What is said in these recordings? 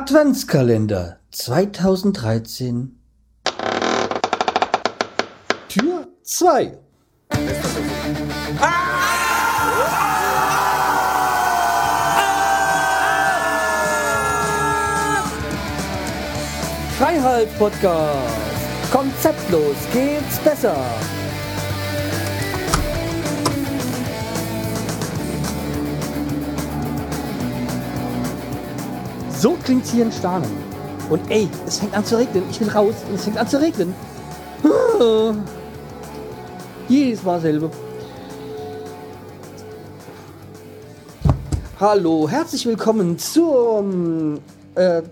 Adventskalender 2013 Tür 2 Freiheit Podcast Konzeptlos geht's besser So klingt's hier in Starnen. Und ey, es fängt an zu regnen. Ich will raus und es fängt an zu regnen. Ah. Jedes Mal selbe. Hallo, herzlich willkommen zum äh,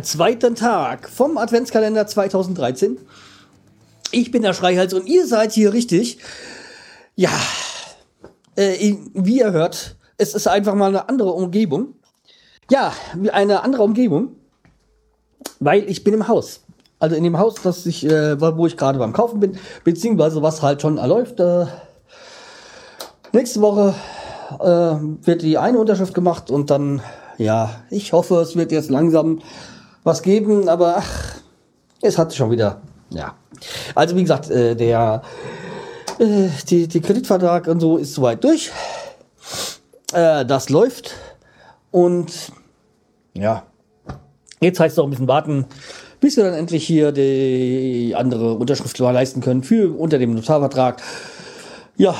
zweiten Tag vom Adventskalender 2013. Ich bin der Schreihals und ihr seid hier richtig. Ja, äh, wie ihr hört, es ist einfach mal eine andere Umgebung. Ja, eine andere Umgebung, weil ich bin im Haus. Also in dem Haus, das ich, äh, wo ich gerade beim Kaufen bin, beziehungsweise was halt schon läuft. Äh, nächste Woche äh, wird die eine Unterschrift gemacht und dann, ja, ich hoffe, es wird jetzt langsam was geben, aber ach, es hat schon wieder, ja. Also wie gesagt, äh, der äh, die, die Kreditvertrag und so ist soweit durch. Äh, das läuft. Und ja, jetzt heißt es auch ein bisschen warten, bis wir dann endlich hier die andere Unterschrift leisten können für unter dem Notarvertrag. Ja,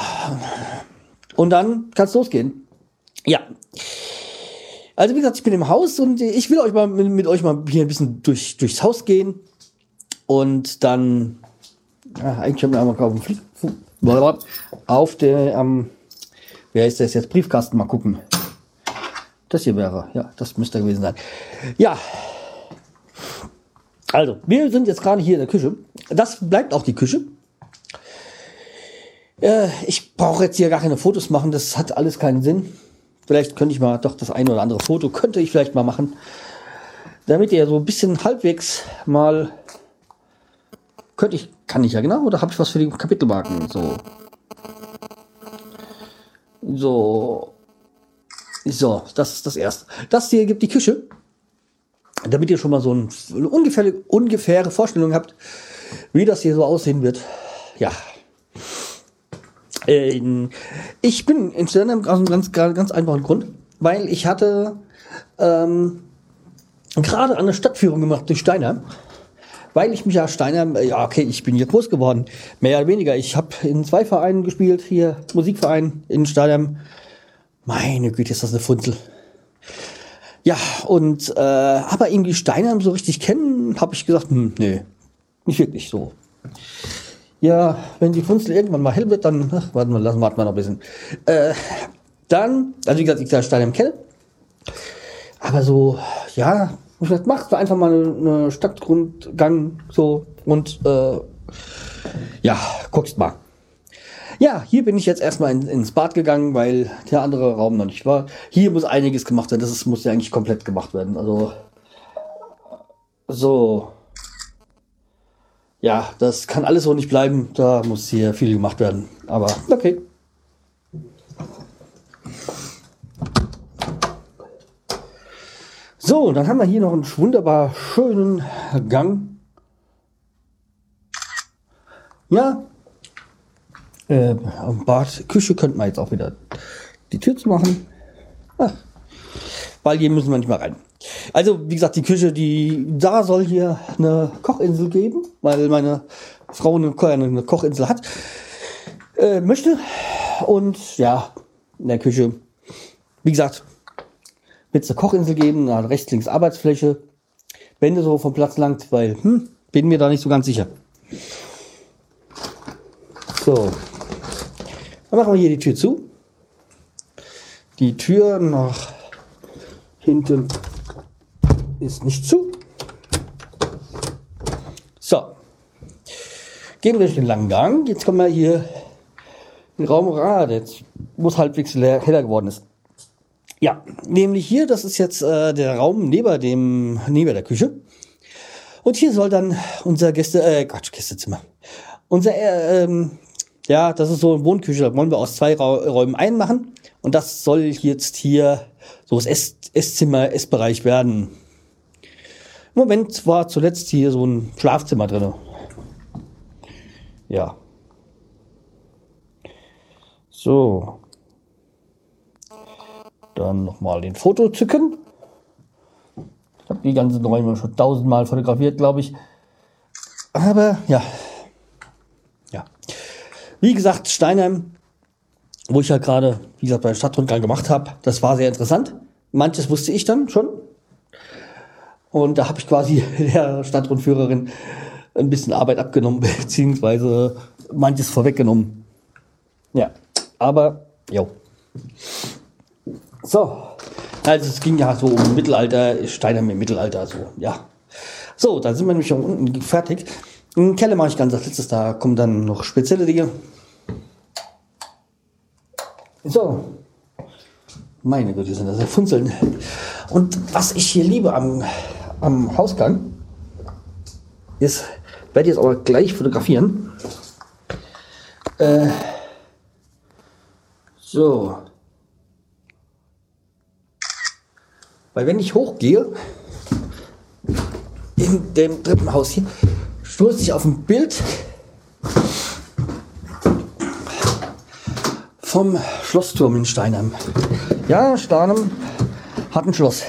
und dann kann es losgehen. Ja. Also wie gesagt, ich bin im Haus und ich will euch mal mit, mit euch mal hier ein bisschen durch, durchs Haus gehen. Und dann, ja, eigentlich haben wir einmal auf dem auf der, ähm, wer ist das jetzt, Briefkasten mal gucken. Das hier wäre, ja, das müsste gewesen sein. Ja. Also, wir sind jetzt gerade hier in der Küche. Das bleibt auch die Küche. Äh, ich brauche jetzt hier gar keine Fotos machen, das hat alles keinen Sinn. Vielleicht könnte ich mal doch das eine oder andere Foto, könnte ich vielleicht mal machen. Damit ihr so ein bisschen halbwegs mal. Könnte ich, kann ich ja genau, oder habe ich was für die Kapitelmarken? So. So. So, das ist das erste. Das hier gibt die Küche. Damit ihr schon mal so ein, eine ungefähre, ungefähre Vorstellung habt, wie das hier so aussehen wird. Ja. Äh, ich bin in Sternheim aus einem ganz, ganz einfachen Grund, weil ich hatte ähm, gerade eine Stadtführung gemacht durch Steinheim weil ich mich ja Steinheim, ja okay, ich bin hier groß geworden, mehr oder weniger. Ich habe in zwei Vereinen gespielt, hier Musikverein in Steinheim, meine Güte, ist das eine Funzel. Ja, und äh, aber irgendwie Steinheim so richtig kennen, habe ich gesagt, hm, nee, nicht wirklich so. Ja, wenn die Funzel irgendwann mal hell wird, dann, ach, warten wir, lassen warten wir noch ein bisschen. Äh, dann, also wie gesagt, ich sage Steinheim kenne. Aber so, ja, vielleicht machst du einfach mal eine Stadtgrundgang so und äh, ja, guckst mal. Ja, hier bin ich jetzt erstmal in, ins Bad gegangen, weil der andere Raum noch nicht war. Hier muss einiges gemacht werden. Das ist, muss ja eigentlich komplett gemacht werden. Also so. Ja, das kann alles so nicht bleiben. Da muss hier viel gemacht werden. Aber okay. So, dann haben wir hier noch einen wunderbar schönen Gang. Ja, äh, Bad, Küche könnte man jetzt auch wieder die Tür zu machen. Ach, weil hier müssen wir nicht mal rein. Also, wie gesagt, die Küche, die, da soll hier eine Kochinsel geben, weil meine Frau eine, eine Kochinsel hat, äh, möchte. Und ja, in der Küche, wie gesagt, wird es eine Kochinsel geben, eine rechts, links Arbeitsfläche. Wände so vom Platz langt, weil, hm, bin mir da nicht so ganz sicher. So, dann machen wir hier die Tür zu. Die Tür nach hinten ist nicht zu. So. Gehen wir durch den langen Gang. Jetzt kommen wir hier in den Raum Rad, jetzt, wo es halbwegs heller geworden ist. Ja, nämlich hier, das ist jetzt äh, der Raum neben dem, neben der Küche. Und hier soll dann unser Gäste, äh, Quatsch, Gästezimmer. Unser äh, ähm, ja, das ist so eine Wohnküche, da wollen wir aus zwei Räumen einen machen. Und das soll jetzt hier so das Ess Esszimmer, Essbereich werden. Moment war zuletzt hier so ein Schlafzimmer drin. Ja. So. Dann nochmal den Foto zücken. Ich habe die ganzen Räume schon tausendmal fotografiert, glaube ich. Aber. Ja. Wie gesagt, Steinheim, wo ich ja gerade, wie gesagt, bei Stadtrundgang gemacht habe, das war sehr interessant. Manches wusste ich dann schon. Und da habe ich quasi der Stadtrundführerin ein bisschen Arbeit abgenommen, beziehungsweise manches vorweggenommen. Ja, aber, jo. So, also es ging ja so um Mittelalter, Steine im Mittelalter, so, ja. So, da sind wir nämlich schon unten fertig. Im Keller mache ich ganz als letztes, da kommen dann noch spezielle Dinge. So. Meine Güte, sind das Funzeln. Und was ich hier liebe am, am Hausgang, ist, werde ich jetzt aber gleich fotografieren. Äh, so. Weil wenn ich hochgehe, in dem dritten Haus hier, stoße ich auf ein Bild vom Schlossturm in Steinheim. Ja, Steinheim hat ein Schloss.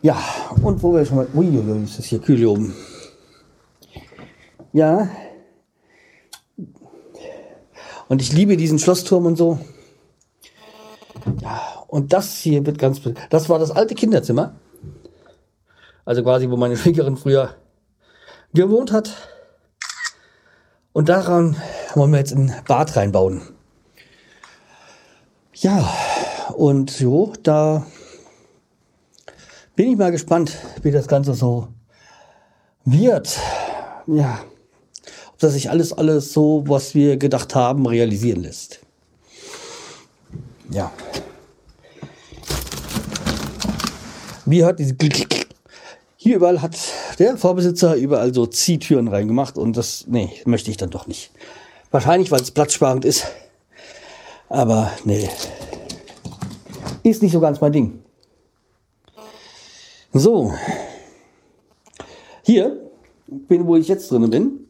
Ja, und wo wir schon mal... Uiuiui, ist das hier kühl hier oben. Ja. Und ich liebe diesen Schlossturm und so. Ja, und das hier wird ganz... Das war das alte Kinderzimmer. Also quasi, wo meine Schwägerin früher gewohnt hat. Und daran wollen wir jetzt ein Bad reinbauen. Ja, und so, da bin ich mal gespannt, wie das Ganze so wird. Ja, ob das sich alles, alles so, was wir gedacht haben, realisieren lässt. Ja. Wie hat diese hier überall hat der Vorbesitzer überall so Ziehtüren reingemacht und das, nee, möchte ich dann doch nicht. Wahrscheinlich, weil es platzsparend ist. Aber nee. Ist nicht so ganz mein Ding. So. Hier, bin, wo ich jetzt drin bin.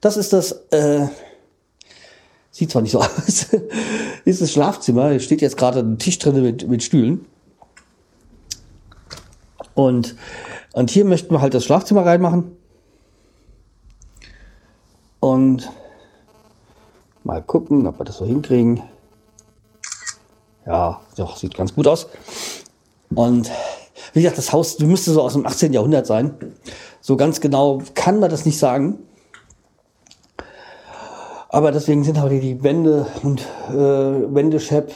Das ist das, äh, sieht zwar nicht so aus, ist das Schlafzimmer. Hier steht jetzt gerade ein Tisch drin mit, mit Stühlen. Und, und hier möchten wir halt das Schlafzimmer reinmachen. Und mal gucken, ob wir das so hinkriegen. Ja, doch, sieht ganz gut aus. Und wie gesagt, das Haus müsste so aus dem 18. Jahrhundert sein. So ganz genau kann man das nicht sagen. Aber deswegen sind halt die Wände und äh, Wendeschepp,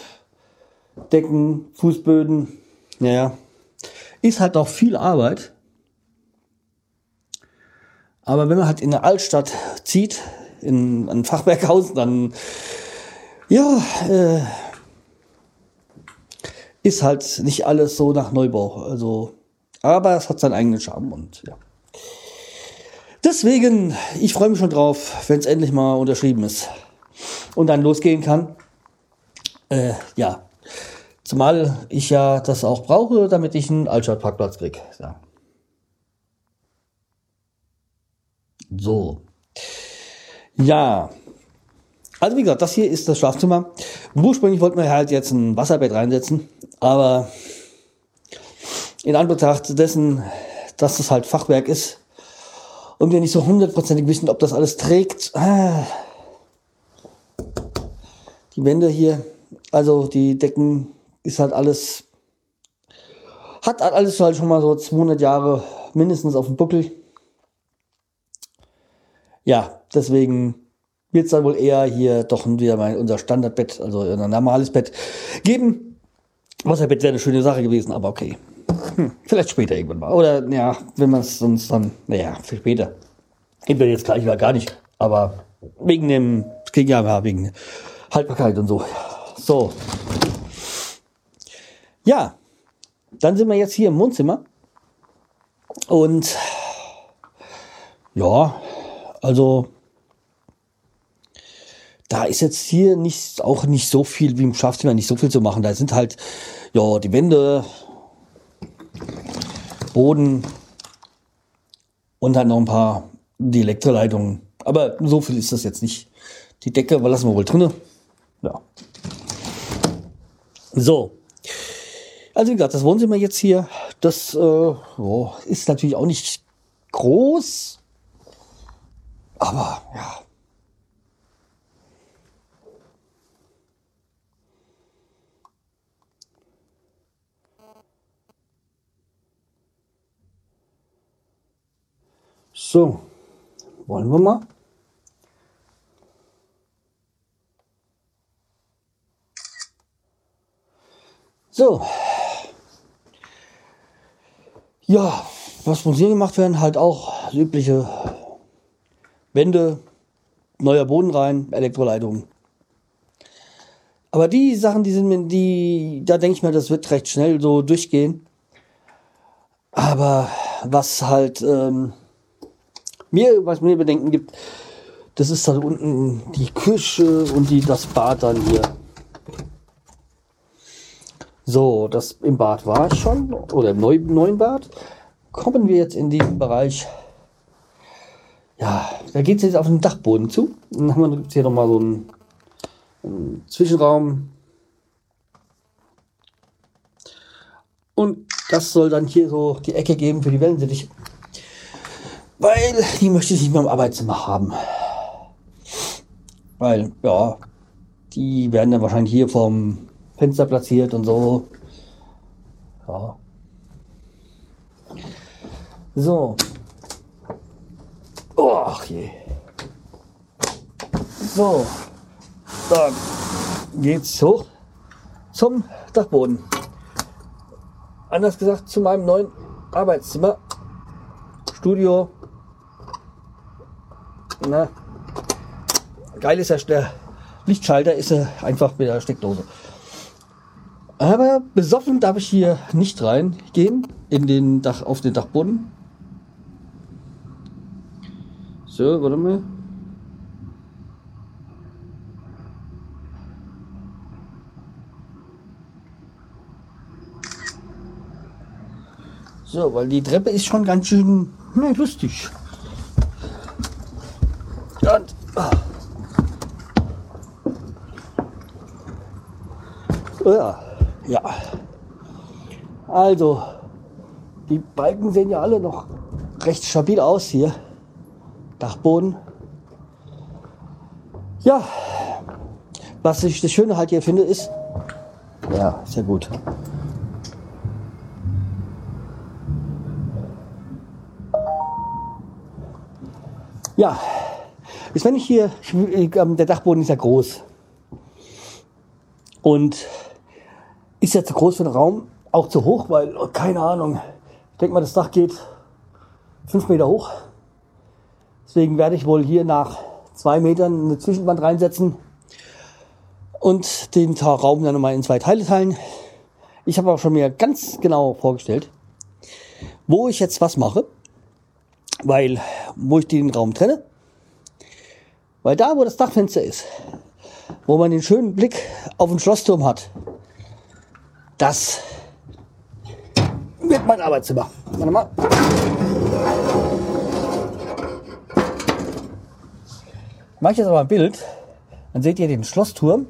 Decken, Fußböden, naja, ist halt auch viel Arbeit. Aber wenn man halt in der Altstadt zieht, in ein Fachwerkhaus, dann ja, äh, ist halt nicht alles so nach Neubau. Also, aber es hat seinen eigenen Charme und ja. Deswegen, ich freue mich schon drauf, wenn es endlich mal unterschrieben ist und dann losgehen kann. Äh, ja, Zumal ich ja das auch brauche, damit ich einen Altstadtparkplatz kriege. Ja. So. Ja. Also wie gesagt, das hier ist das Schlafzimmer. Ursprünglich wollten wir halt jetzt ein Wasserbett reinsetzen, aber in Anbetracht dessen, dass das halt Fachwerk ist und wir nicht so hundertprozentig wissen, ob das alles trägt. Ah. Die Wände hier, also die Decken ist halt alles, hat halt alles halt schon mal so 200 Jahre mindestens auf dem Buckel. Ja, deswegen wird es dann wohl eher hier doch wieder mal unser Standardbett, also ein normales Bett geben. Wasserbett wäre eine schöne Sache gewesen, aber okay. Hm, vielleicht später irgendwann mal. Oder ja, wenn man es sonst dann, naja, für später. Entweder jetzt gleich oder gar nicht. Aber wegen dem, ging ja wegen Haltbarkeit und so. So, ja, dann sind wir jetzt hier im Wohnzimmer. Und ja, also da ist jetzt hier nicht, auch nicht so viel wie im Schlafzimmer, nicht so viel zu machen. Da sind halt, ja, die Wände, Boden und dann noch ein paar die Elektroleitungen. Aber so viel ist das jetzt nicht. Die Decke lassen wir wohl drinne. Ja. So. Also wie gesagt, das Wohnzimmer jetzt hier, das äh, oh, ist natürlich auch nicht groß. Aber ja. So, wollen wir mal? So. Ja, was muss hier gemacht werden? Halt auch übliche Wände, neuer Boden rein, Elektroleitung. Aber die Sachen, die sind mir, die, da denke ich mir, das wird recht schnell so durchgehen. Aber was halt ähm, mir, was mir Bedenken gibt, das ist dann unten die Küche und die, das Bad dann hier. So, das im Bad war ich schon, oder im neu, neuen Bad. Kommen wir jetzt in diesen Bereich. Ja, da geht es jetzt auf den Dachboden zu. Dann haben wir hier nochmal so einen, einen Zwischenraum. Und das soll dann hier so die Ecke geben für die Wellensittiche. Weil die möchte ich nicht mehr im Arbeitszimmer haben. Weil, ja, die werden dann wahrscheinlich hier vom Fenster platziert und so. Ja. So. Ach je. So. Dann geht's hoch zum Dachboden. Anders gesagt zu meinem neuen Arbeitszimmer. Studio. Na. Geil ist ja der Lichtschalter, ist er einfach mit der Steckdose. Aber besoffen darf ich hier nicht reingehen in den Dach, auf den Dachboden. So, warte mal. So, weil die Treppe ist schon ganz schön na, lustig. Und, ah. Ja. Ja. Also, die Balken sehen ja alle noch recht stabil aus hier. Dachboden. Ja, was ich das Schöne halt hier finde ist, ja, sehr gut. Ja, ist wenn ich hier, ähm, der Dachboden ist ja groß. Und ist ja zu groß für den Raum, auch zu hoch, weil, oh, keine Ahnung, ich denke mal, das Dach geht fünf Meter hoch. Deswegen werde ich wohl hier nach zwei Metern eine Zwischenwand reinsetzen und den Raum dann nochmal in zwei Teile teilen. Ich habe auch schon mir ganz genau vorgestellt, wo ich jetzt was mache, weil, wo ich den Raum trenne, weil da, wo das Dachfenster ist, wo man den schönen Blick auf den Schlossturm hat, das wird mein Arbeitszimmer. Warte mal. Mache ich jetzt aber ein Bild, dann seht ihr den Schlossturm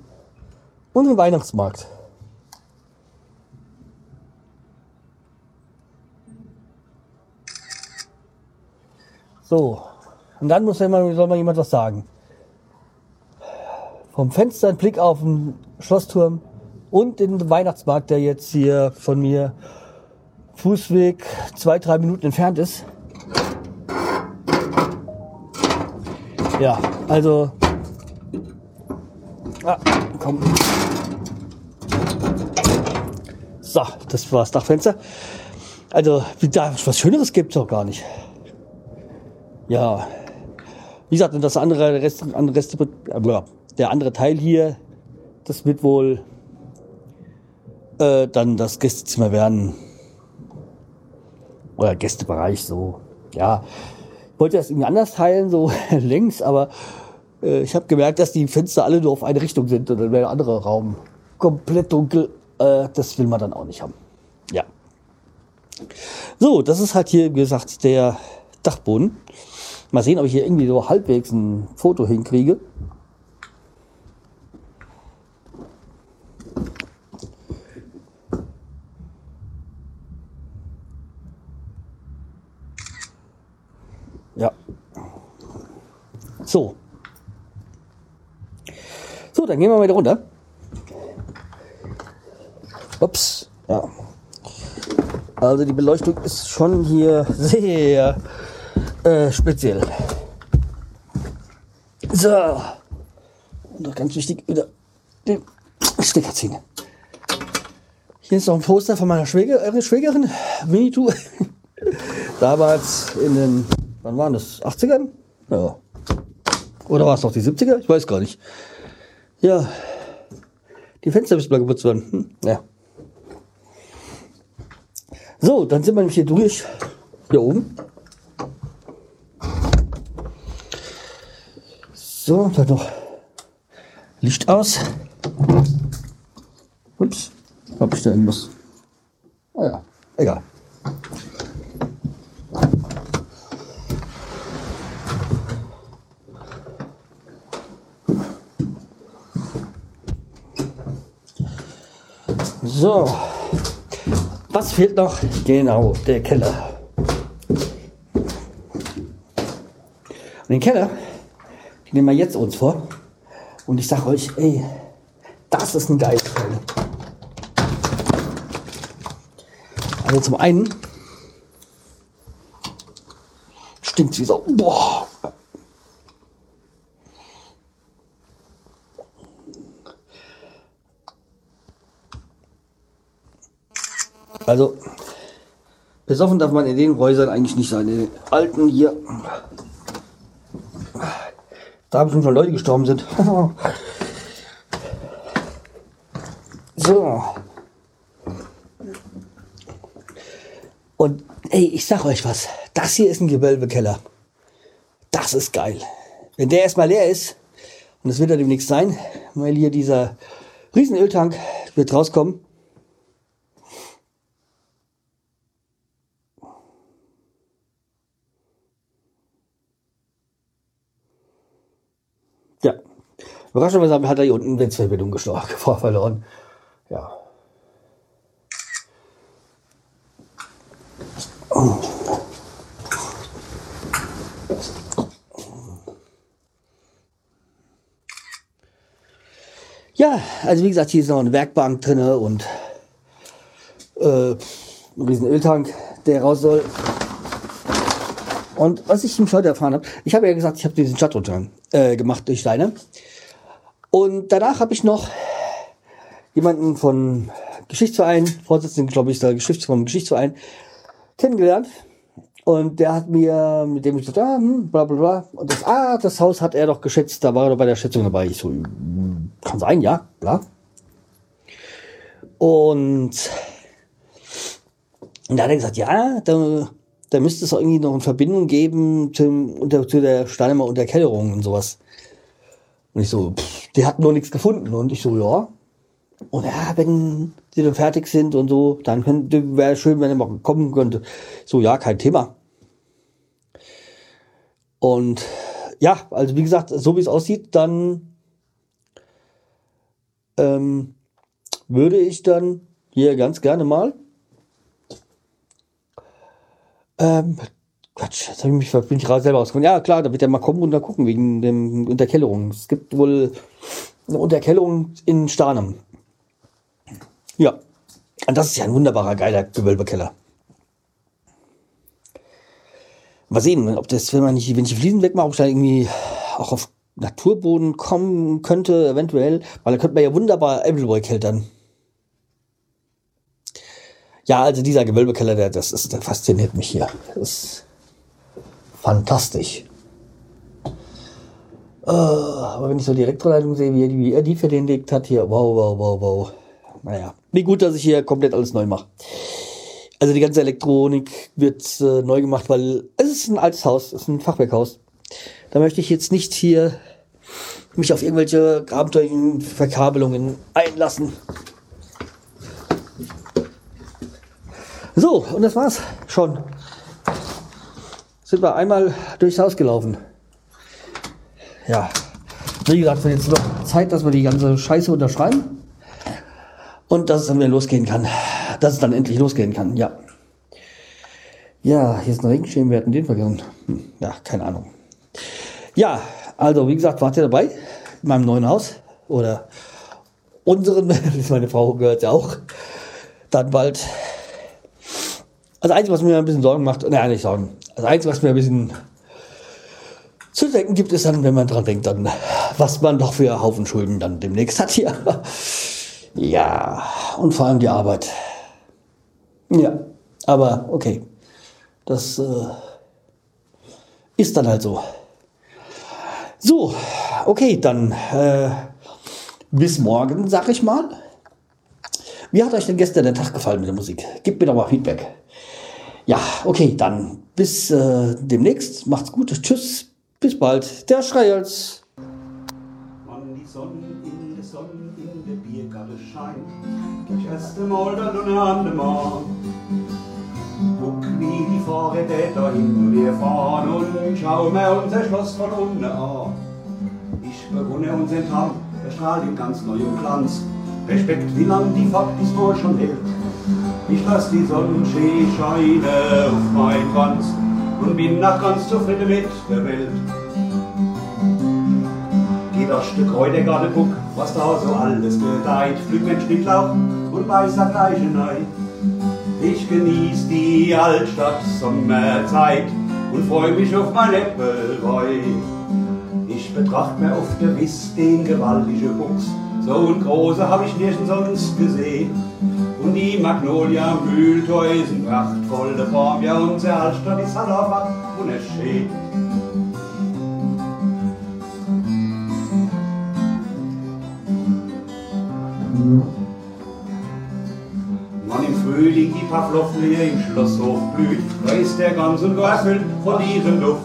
und den Weihnachtsmarkt. So, und dann muss immer, soll mal jemand was sagen. Vom Fenster ein Blick auf den Schlossturm und den Weihnachtsmarkt, der jetzt hier von mir Fußweg zwei, drei Minuten entfernt ist. Ja, also. Ah, komm. So, das war das Dachfenster. Also, da was Schöneres gibt es doch gar nicht. Ja. Wie gesagt, das andere Rest, andere Rest, der andere Teil hier, das wird wohl äh, dann das Gästezimmer werden. Oder Gästebereich so. Ja, ich wollte das irgendwie anders teilen, so längs, aber äh, ich habe gemerkt, dass die Fenster alle nur auf eine Richtung sind und dann wäre der andere Raum komplett dunkel. Äh, das will man dann auch nicht haben. Ja. So, das ist halt hier, wie gesagt, der Dachboden. Mal sehen, ob ich hier irgendwie so halbwegs ein Foto hinkriege. Dann gehen wir mal wieder runter. Ups. Ja. Also die Beleuchtung ist schon hier sehr äh, speziell. So. Und noch ganz wichtig, wieder den Stecker ziehen. Hier ist noch ein Poster von meiner Schwäger, Schwägerin, Winnetou. Damals in den, wann waren das? 80ern? Ja. Oder war es noch die 70er? Ich weiß gar nicht. Ja. Die Fenster müssen mal geputzt werden. Hm. Ja. So, dann sind wir nämlich hier durch. Hier oben. So, dann noch Licht aus. Ups, hab ich da irgendwas? Ah ja, egal. So, was fehlt noch? Genau, der Keller. Und den Keller, nehmen wir jetzt uns vor. Und ich sage euch, ey, das ist ein geiles Teil. Also zum einen stinkt wie so. Boah. Also, besoffen darf man in den Häusern eigentlich nicht sein. In den alten hier. Da haben schon Leute gestorben sind. so. Und ey, ich sag euch was. Das hier ist ein Gewölbekeller. Das ist geil. Wenn der erstmal leer ist, und das wird er demnächst sein, weil hier dieser Riesenöltank wird rauskommen, Ja. Überraschenderweise hat er hier unten Netzverbindung gestorben, verloren. Ja. Ja, also wie gesagt, hier ist noch eine Werkbank drin und äh, ein riesen Öltank, der raus soll. Und was ich im heute erfahren habe, ich habe ja gesagt, ich habe diesen Chatruntergang äh, gemacht durch deine. Und danach habe ich noch jemanden von Geschichtsverein, Vorsitzenden, glaube ich, der Geschäfts vom Geschichtsverein, kennengelernt. Und der hat mir, mit dem ich gesagt, ah, hm, bla bla bla. Und das, ah, das Haus hat er doch geschätzt, da war er bei der Schätzung dabei. Ich so, hm, kann sein, ja, bla. Und, und da hat er gesagt, ja, da, da müsste es auch irgendwie noch eine Verbindung geben zum, unter, zu der Steinemer Unterkellerung und sowas. Und ich so, pff, die hat nur nichts gefunden. Und ich so, ja. Und ja, wenn sie dann fertig sind und so, dann wäre schön, wenn er mal kommen könnte. So, ja, kein Thema. Und ja, also wie gesagt, so wie es aussieht, dann ähm, würde ich dann hier ganz gerne mal ähm, Quatsch, jetzt habe ich mich bin ich selber rausgekommen. Ja, klar, da wird er mal kommen und da gucken wegen dem Unterkellerung. Es gibt wohl eine Unterkellerung in Starnem. Ja. Und das ist ja ein wunderbarer, geiler Gewölbekeller. Mal sehen, ob das, wenn man nicht, wenn ich die Fliesen wegmache, ob ich da irgendwie auch auf Naturboden kommen könnte, eventuell, weil da könnte man ja wunderbar Appleboy keltern. Ja, also dieser Gewölbekeller, der, das ist, der fasziniert mich hier. Das ist fantastisch. Uh, aber wenn ich so die Elektroleitung sehe, wie die, wie er die verlegt hat hier, wow, wow, wow, wow. Naja, wie gut, dass ich hier komplett alles neu mache. Also die ganze Elektronik wird äh, neu gemacht, weil es ist ein altes Haus, es ist ein Fachwerkhaus. Da möchte ich jetzt nicht hier mich auf irgendwelche abenteuerlichen Verkabelungen einlassen. So, und das war's schon. Sind wir einmal durchs Haus gelaufen. Ja, wie gesagt, wird jetzt noch Zeit, dass wir die ganze Scheiße unterschreiben. Und dass es dann wieder losgehen kann. Dass es dann endlich losgehen kann, ja. Ja, hier ist ein Regenschirm, wir hatten den vergessen. Hm, ja, keine Ahnung. Ja, also wie gesagt, wart ihr dabei in meinem neuen Haus? Oder unseren, meine Frau gehört ja auch. Dann bald. Das Einzige, was mir ein bisschen Sorgen macht, nein, nicht Sorgen. Das Einzige, was mir ein bisschen zu denken gibt, ist dann, wenn man dran denkt, dann, was man doch für Haufen Schulden dann demnächst hat hier. Ja, und vor allem die Arbeit. Ja, aber okay. Das äh, ist dann halt so. So, okay, dann äh, bis morgen, sag ich mal. Wie hat euch denn gestern der Tag gefallen mit der Musik? Gebt mir doch mal Feedback. Ja, okay, dann bis äh, demnächst. Macht's gut. Tschüss. Bis bald. Der Schreihals. Wann die Sonne in der Sonne in der Biergarte scheint, das erste Mal dann und an dem Mann. Guck wie die Fahrräder da hinten wir fahren und schau mir unser Schloss von unten an. Ich bewundere unseren Tag, der strahlt in ganz neuem Glanz. Respekt, wie lang die Fahrt diesmal schon hält. Ich lass die Sonnenschein scheinen auf mein Kranz und bin nach ganz zufrieden mit der Welt. Geht das Stück heute gerade guck, was da so alles gedeiht. Flück Schnittlauch und weißer Gleichenei. Ich genieß die Altstadt Sommerzeit und freu mich auf mein Äppelwein. Ich betracht mir auf der Wiss den gewaltigen Buchs, so ein großer hab ich nirgends sonst gesehen. Und die Magnolia Mühltäusen, prachtvolle Form, ja unsere Altstadt ist halt einfach wunderschön. Wann im Frühling die Pavlovlie im Schlosshof blüht, da ist der ganz und gar erfüllt von ihrem Duft.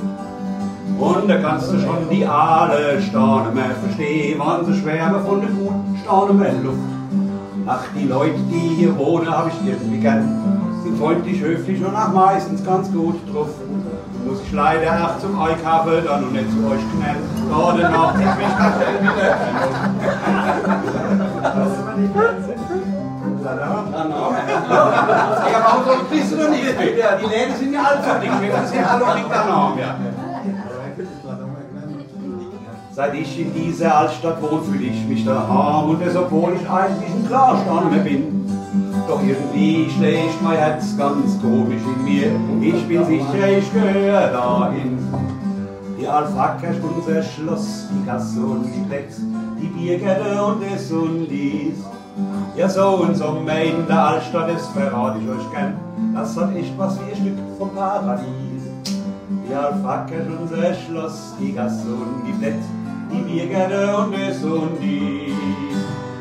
Und da kannst du schon die alle Sterne mehr verstehen, wann sie schwärmen von der guten Sterne mehr Luft. Ach, die Leute, die hier wohnen, hab ich irgendwie gern. Sind freundlich, höflich und auch meistens ganz gut drauf. Muss ich leider auch zum Einkaufen dann und nicht zu euch knallen. Gerade nach ich mich wieder Ja, aber so bist du doch nicht. Die Läden sind ja alle so dick, wir sind ja alle nicht da Namen. Ja. Seit ich in dieser Altstadt wohne, fühle ich mich daheim und das, obwohl ich eigentlich ein Klarstamm bin. Doch irgendwie schlägt mein Herz ganz komisch in mir. Ich bin sicher, ich gehöre dahin. Die Alpaka ist unser Schloss, die Gasse und die Plätze, die Biergärte und das und dies. Ja, so ein Sommer in der Altstadt, das verrate ich euch gern. Das hat echt was wie ein Stück vom Paradies. Die Alpaka ist unser Schloss, die Gasse und die Plätze, die Biergärte und das und dies.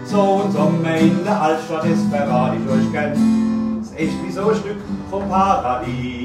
So ein Sommer in der Altstadt, das verrate ich euch gern. Ist echt wie so ein Stück vom Paradies.